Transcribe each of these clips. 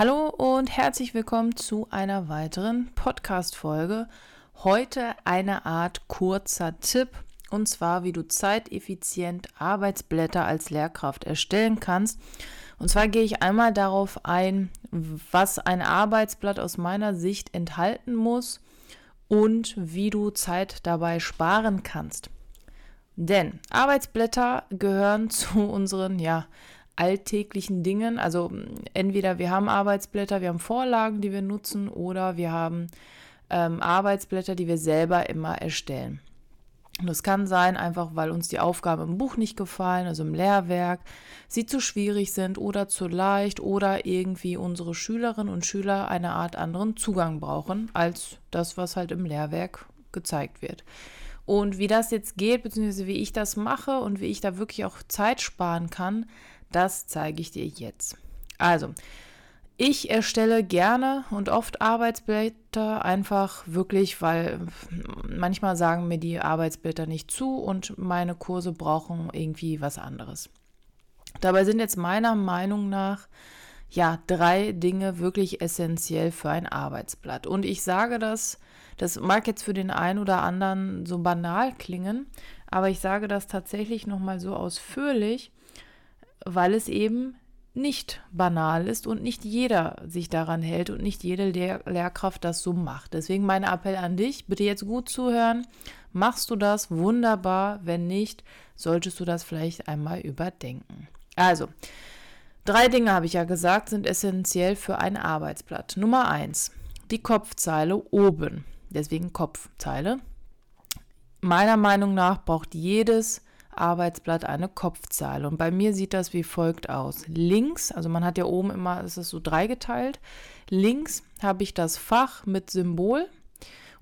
Hallo und herzlich willkommen zu einer weiteren Podcast-Folge. Heute eine Art kurzer Tipp und zwar, wie du zeiteffizient Arbeitsblätter als Lehrkraft erstellen kannst. Und zwar gehe ich einmal darauf ein, was ein Arbeitsblatt aus meiner Sicht enthalten muss und wie du Zeit dabei sparen kannst. Denn Arbeitsblätter gehören zu unseren ja, alltäglichen Dingen. Also entweder wir haben Arbeitsblätter, wir haben Vorlagen, die wir nutzen, oder wir haben ähm, Arbeitsblätter, die wir selber immer erstellen. Und das kann sein, einfach weil uns die Aufgaben im Buch nicht gefallen, also im Lehrwerk, sie zu schwierig sind oder zu leicht oder irgendwie unsere Schülerinnen und Schüler eine Art anderen Zugang brauchen als das, was halt im Lehrwerk gezeigt wird. Und wie das jetzt geht, beziehungsweise wie ich das mache und wie ich da wirklich auch Zeit sparen kann, das zeige ich dir jetzt. Also, ich erstelle gerne und oft Arbeitsblätter, einfach wirklich, weil manchmal sagen mir die Arbeitsblätter nicht zu und meine Kurse brauchen irgendwie was anderes. Dabei sind jetzt meiner Meinung nach ja drei Dinge wirklich essentiell für ein Arbeitsblatt. Und ich sage das, das mag jetzt für den einen oder anderen so banal klingen, aber ich sage das tatsächlich nochmal so ausführlich, weil es eben nicht banal ist und nicht jeder sich daran hält und nicht jede Lehr Lehrkraft das so macht. Deswegen mein Appell an dich, bitte jetzt gut zuhören. Machst du das wunderbar? Wenn nicht, solltest du das vielleicht einmal überdenken. Also, drei Dinge habe ich ja gesagt, sind essentiell für ein Arbeitsblatt. Nummer eins, die Kopfzeile oben. Deswegen Kopfzeile. Meiner Meinung nach braucht jedes Arbeitsblatt eine Kopfzeile. Und bei mir sieht das wie folgt aus. Links, also man hat ja oben immer, es ist so dreigeteilt. Links habe ich das Fach mit Symbol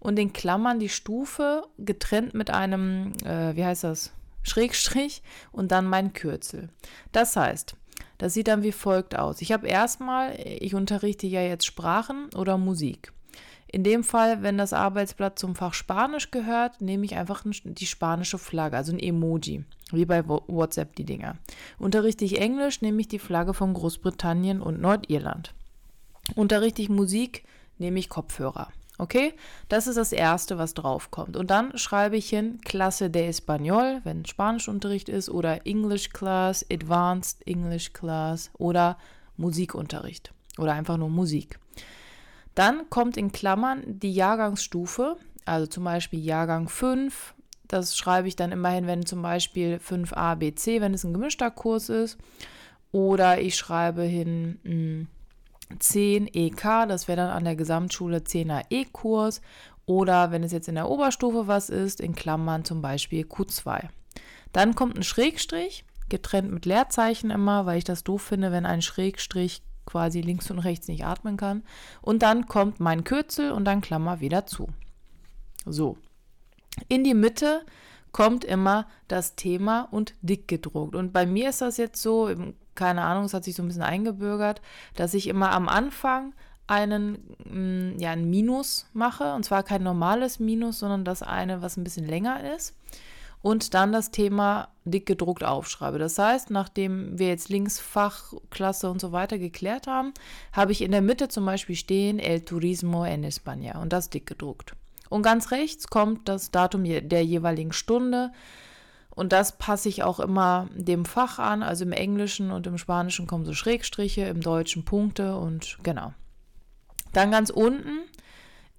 und in Klammern die Stufe getrennt mit einem, äh, wie heißt das, Schrägstrich und dann mein Kürzel. Das heißt, das sieht dann wie folgt aus. Ich habe erstmal, ich unterrichte ja jetzt Sprachen oder Musik. In dem Fall, wenn das Arbeitsblatt zum Fach Spanisch gehört, nehme ich einfach die spanische Flagge, also ein Emoji, wie bei WhatsApp die Dinger. Unterrichte ich Englisch, nehme ich die Flagge von Großbritannien und Nordirland. Unterrichte ich Musik, nehme ich Kopfhörer. Okay, das ist das Erste, was draufkommt. Und dann schreibe ich hin Klasse de Español, wenn Spanischunterricht ist, oder English Class, Advanced English Class oder Musikunterricht oder einfach nur Musik. Dann kommt in Klammern die Jahrgangsstufe, also zum Beispiel Jahrgang 5. Das schreibe ich dann immerhin, wenn zum Beispiel 5a, b, c, wenn es ein gemischter Kurs ist. Oder ich schreibe hin mh, hm, 10 EK, das wäre dann an der Gesamtschule 10er E-Kurs. Oder wenn es jetzt in der Oberstufe was ist, in Klammern zum Beispiel Q2. Dann kommt ein Schrägstrich, getrennt mit Leerzeichen immer, weil ich das doof finde, wenn ein Schrägstrich quasi links und rechts nicht atmen kann. Und dann kommt mein Kürzel und dann Klammer wieder zu. So. In die Mitte kommt immer das Thema und dick gedruckt. Und bei mir ist das jetzt so, keine Ahnung, es hat sich so ein bisschen eingebürgert, dass ich immer am Anfang einen, mm, ja, ein Minus mache. Und zwar kein normales Minus, sondern das eine, was ein bisschen länger ist und dann das Thema dick gedruckt aufschreibe. Das heißt, nachdem wir jetzt Linksfach, Klasse und so weiter geklärt haben, habe ich in der Mitte zum Beispiel stehen El Turismo en España und das dick gedruckt. Und ganz rechts kommt das Datum der jeweiligen Stunde. Und das passe ich auch immer dem Fach an. Also im Englischen und im Spanischen kommen so Schrägstriche, im Deutschen Punkte und genau. Dann ganz unten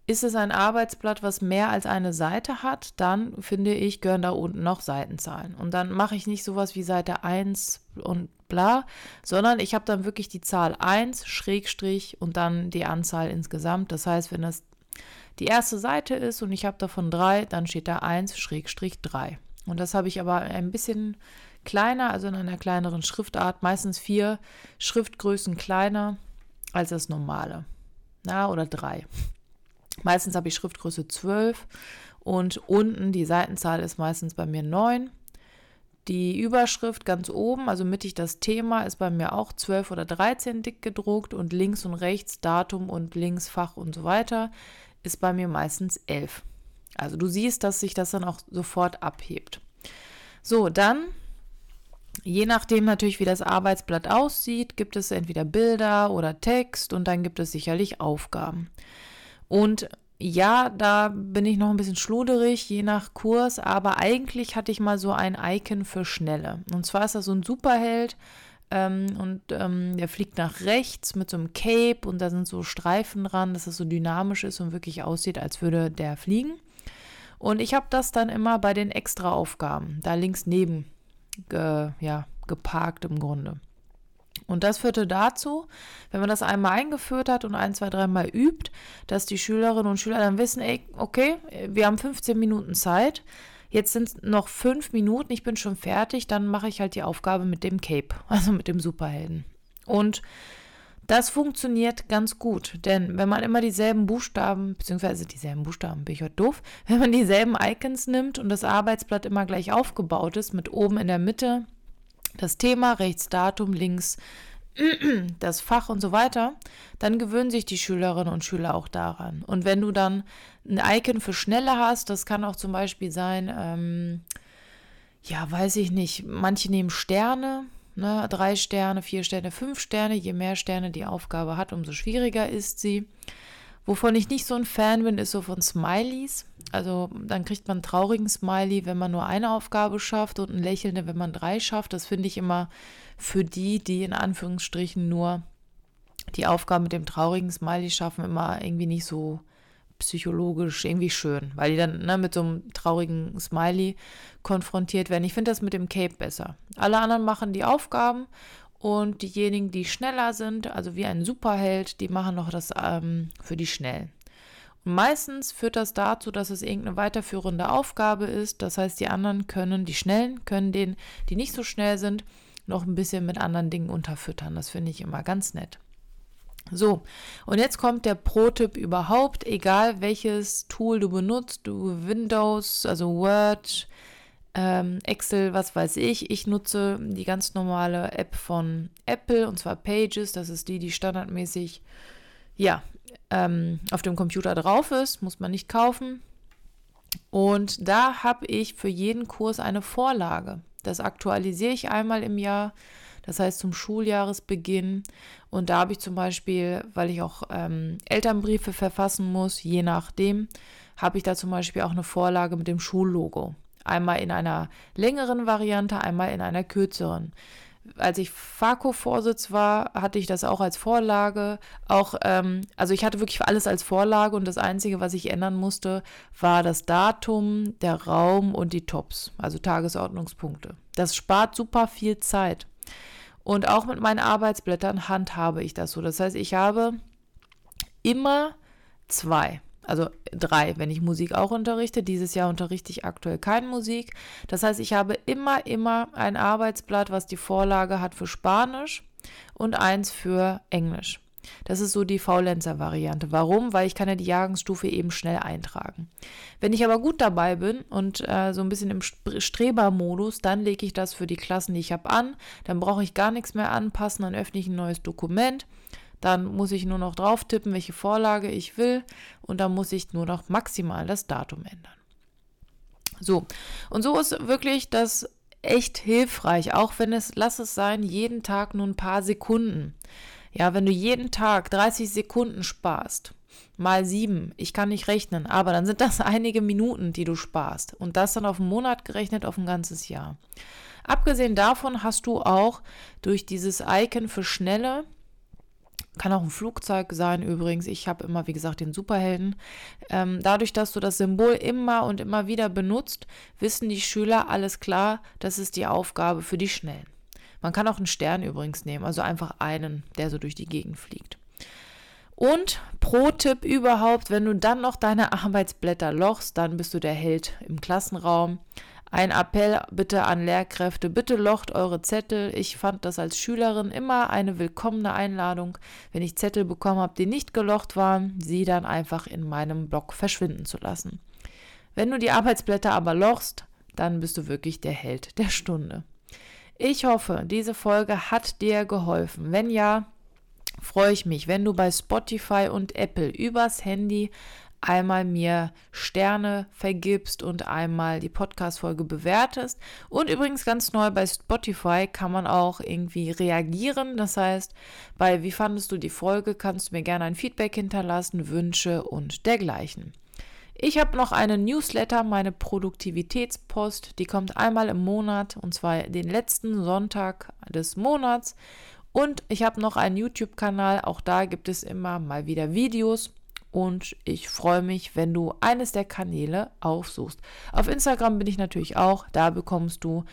ist es ein Arbeitsblatt, was mehr als eine Seite hat, dann finde ich, gehören da unten noch Seitenzahlen. Und dann mache ich nicht sowas wie Seite 1 und bla, sondern ich habe dann wirklich die Zahl 1, Schrägstrich und dann die Anzahl insgesamt. Das heißt, wenn das die erste Seite ist und ich habe davon drei, dann steht da 1, Schrägstrich 3. Und das habe ich aber ein bisschen kleiner, also in einer kleineren Schriftart, meistens vier Schriftgrößen kleiner als das normale. Na, oder drei. Meistens habe ich Schriftgröße 12 und unten die Seitenzahl ist meistens bei mir 9. Die Überschrift ganz oben, also mittig das Thema, ist bei mir auch 12 oder 13 dick gedruckt und links und rechts Datum und links Fach und so weiter ist bei mir meistens 11. Also du siehst, dass sich das dann auch sofort abhebt. So, dann, je nachdem natürlich, wie das Arbeitsblatt aussieht, gibt es entweder Bilder oder Text und dann gibt es sicherlich Aufgaben. Und ja, da bin ich noch ein bisschen schluderig, je nach Kurs, aber eigentlich hatte ich mal so ein Icon für Schnelle. Und zwar ist das so ein Superheld ähm, und ähm, der fliegt nach rechts mit so einem Cape und da sind so Streifen dran, dass es so dynamisch ist und wirklich aussieht, als würde der fliegen. Und ich habe das dann immer bei den Extra-Aufgaben, da links neben ge, ja, geparkt im Grunde. Und das führte dazu, wenn man das einmal eingeführt hat und ein, zwei, dreimal übt, dass die Schülerinnen und Schüler dann wissen, ey, okay, wir haben 15 Minuten Zeit, jetzt sind es noch fünf Minuten, ich bin schon fertig, dann mache ich halt die Aufgabe mit dem Cape, also mit dem Superhelden. Und das funktioniert ganz gut, denn wenn man immer dieselben Buchstaben, beziehungsweise dieselben Buchstaben, bin ich heute doof, wenn man dieselben Icons nimmt und das Arbeitsblatt immer gleich aufgebaut ist, mit oben in der Mitte das Thema, rechts Datum, links das Fach und so weiter, dann gewöhnen sich die Schülerinnen und Schüler auch daran. Und wenn du dann ein Icon für Schnelle hast, das kann auch zum Beispiel sein, ähm, ja, weiß ich nicht, manche nehmen Sterne, ne, drei Sterne, vier Sterne, fünf Sterne. Je mehr Sterne die Aufgabe hat, umso schwieriger ist sie. Wovon ich nicht so ein Fan bin, ist so von Smileys. Also dann kriegt man einen traurigen Smiley, wenn man nur eine Aufgabe schafft und einen lächelnden, wenn man drei schafft. Das finde ich immer für die, die in Anführungsstrichen nur die Aufgabe mit dem traurigen Smiley schaffen, immer irgendwie nicht so psychologisch irgendwie schön, weil die dann ne, mit so einem traurigen Smiley konfrontiert werden. Ich finde das mit dem Cape besser. Alle anderen machen die Aufgaben und diejenigen, die schneller sind, also wie ein Superheld, die machen noch das ähm, für die Schnellen. Und meistens führt das dazu, dass es irgendeine weiterführende Aufgabe ist. Das heißt, die anderen können, die Schnellen können den, die nicht so schnell sind, noch ein bisschen mit anderen Dingen unterfüttern. Das finde ich immer ganz nett. So, und jetzt kommt der Pro-Tipp überhaupt, egal welches Tool du benutzt, du Windows, also Word, ähm, Excel, was weiß ich. Ich nutze die ganz normale App von Apple und zwar Pages. Das ist die, die standardmäßig ja, ähm, auf dem Computer drauf ist. Muss man nicht kaufen. Und da habe ich für jeden Kurs eine Vorlage. Das aktualisiere ich einmal im Jahr. Das heißt zum Schuljahresbeginn. Und da habe ich zum Beispiel, weil ich auch ähm, Elternbriefe verfassen muss, je nachdem, habe ich da zum Beispiel auch eine Vorlage mit dem Schullogo. Einmal in einer längeren Variante, einmal in einer kürzeren. Als ich FAKO-Vorsitz war, hatte ich das auch als Vorlage. Auch, ähm, also ich hatte wirklich alles als Vorlage und das Einzige, was ich ändern musste, war das Datum, der Raum und die Tops, also Tagesordnungspunkte. Das spart super viel Zeit. Und auch mit meinen Arbeitsblättern handhabe ich das so. Das heißt, ich habe immer zwei also drei, wenn ich Musik auch unterrichte. Dieses Jahr unterrichte ich aktuell keine Musik. Das heißt, ich habe immer, immer ein Arbeitsblatt, was die Vorlage hat für Spanisch und eins für Englisch. Das ist so die Faulenzer-Variante. Warum? Weil ich kann ja die Jahrgangsstufe eben schnell eintragen. Wenn ich aber gut dabei bin und äh, so ein bisschen im Strebermodus, dann lege ich das für die Klassen, die ich habe, an. Dann brauche ich gar nichts mehr anpassen, dann öffne ich ein neues Dokument dann muss ich nur noch drauf tippen, welche Vorlage ich will und dann muss ich nur noch maximal das Datum ändern. So, und so ist wirklich das echt hilfreich, auch wenn es, lass es sein, jeden Tag nur ein paar Sekunden. Ja, wenn du jeden Tag 30 Sekunden sparst, mal sieben, ich kann nicht rechnen, aber dann sind das einige Minuten, die du sparst. Und das dann auf einen Monat gerechnet, auf ein ganzes Jahr. Abgesehen davon hast du auch durch dieses Icon für schnelle kann auch ein Flugzeug sein übrigens. Ich habe immer, wie gesagt, den Superhelden. Ähm, dadurch, dass du das Symbol immer und immer wieder benutzt, wissen die Schüler alles klar, das ist die Aufgabe für die Schnellen. Man kann auch einen Stern übrigens nehmen, also einfach einen, der so durch die Gegend fliegt. Und Pro-Tipp überhaupt, wenn du dann noch deine Arbeitsblätter lochst, dann bist du der Held im Klassenraum. Ein Appell bitte an Lehrkräfte, bitte locht eure Zettel. Ich fand das als Schülerin immer eine willkommene Einladung, wenn ich Zettel bekommen habe, die nicht gelocht waren, sie dann einfach in meinem Block verschwinden zu lassen. Wenn du die Arbeitsblätter aber lochst, dann bist du wirklich der Held der Stunde. Ich hoffe, diese Folge hat dir geholfen. Wenn ja, freue ich mich, wenn du bei Spotify und Apple übers Handy einmal mir Sterne vergibst und einmal die Podcast-Folge bewertest. Und übrigens ganz neu bei Spotify kann man auch irgendwie reagieren. Das heißt, bei Wie fandest du die Folge kannst du mir gerne ein Feedback hinterlassen, Wünsche und dergleichen. Ich habe noch eine Newsletter, meine Produktivitätspost, die kommt einmal im Monat und zwar den letzten Sonntag des Monats. Und ich habe noch einen YouTube-Kanal, auch da gibt es immer mal wieder Videos und ich freue mich, wenn du eines der Kanäle aufsuchst. Auf Instagram bin ich natürlich auch, da bekommst du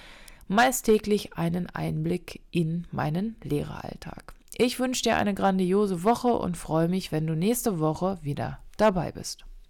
meist täglich einen Einblick in meinen Lehreralltag. Ich wünsche dir eine grandiose Woche und freue mich, wenn du nächste Woche wieder dabei bist.